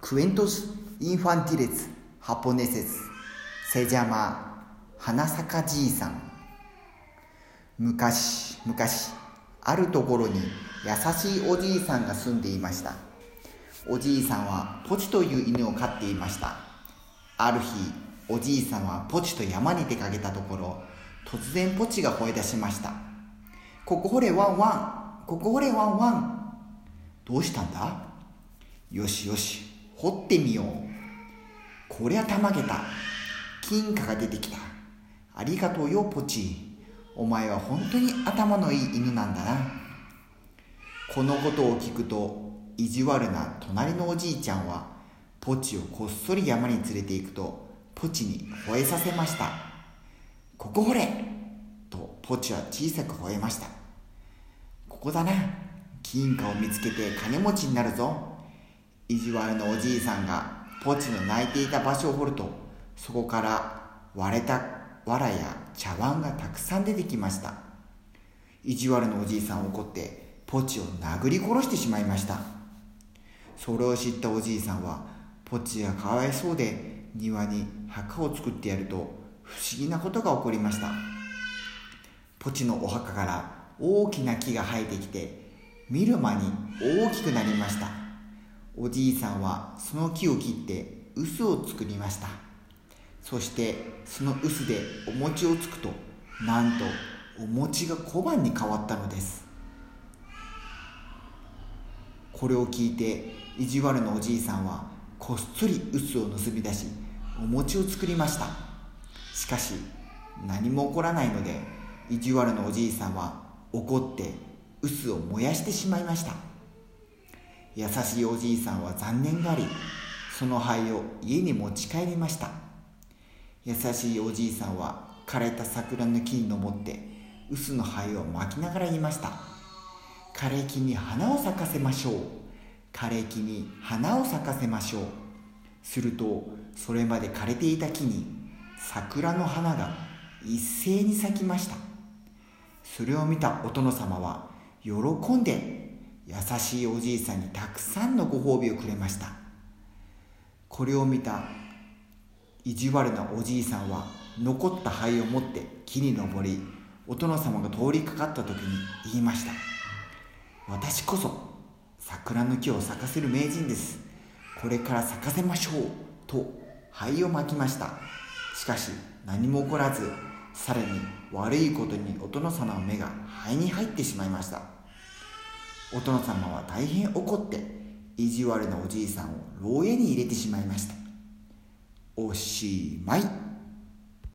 Cuentos infantiles japoneses se llama 花咲じいさん昔昔あるところに優しいおじいさんが住んでいましたおじいさんはポチという犬を飼っていましたある日おじいさんはポチと山に出かけたところ突然ポチが吠え出しましたここほれワンワンここほれワンワンどうしたんだよしよし掘ってみよう。こりゃたまげた。金貨が出てきた。ありがとうよポチお前は本当に頭のいい犬なんだな。このことを聞くと意地悪な隣のおじいちゃんはポチをこっそり山に連れて行くとポチに吠えさせました。ここほれ！とポチは小さく吠えました。ここだな。金貨を見つけて金持ちになるぞ。意地悪のおじいさんがポチの泣いていた場所を掘るとそこから割れた藁や茶碗がたくさん出てきました。意地悪のおじいさん怒ってポチを殴り殺してしまいました。それを知ったおじいさんはポチがかわいそうで庭に墓を作ってやると不思議なことが起こりました。ポチのお墓から大きな木が生えてきて見る間に大きくなりました。おじいさんはその木を切って臼を作りました。そしてその臼でお餅をつくとなんとお餅が小判に変わったのです。これを聞いて意地悪のおじいさんはこっそり臼を盗み出しお餅を作りました。しかし何も起こらないので意地悪のおじいさんは怒って臼を燃やしてしまいました。優しいおじいさんは残念がりその灰を家に持ち帰りました。優しいおじいさんは枯れた桜の木に登って臼の灰を巻きながら言いました。枯れ木に花を咲かせましょう。枯れ木に花を咲かせましょう。するとそれまで枯れていた木に桜の花が一斉に咲きました。それを見たお殿様は喜んで優しいおじいさんにたくさんのご褒美をくれました。これを見た意地悪なおじいさんは残った灰を持って木に登りお殿様が通りかかった時に言いました。私こそ桜の木を咲かせる名人です。これから咲かせましょうと灰をまきました。しかし何も起こらずさらに悪いことにお殿様の目が灰に入ってしまいました。お殿様は大変怒って意地悪なおじいさんを牢屋に入れてしまいました。おしまい。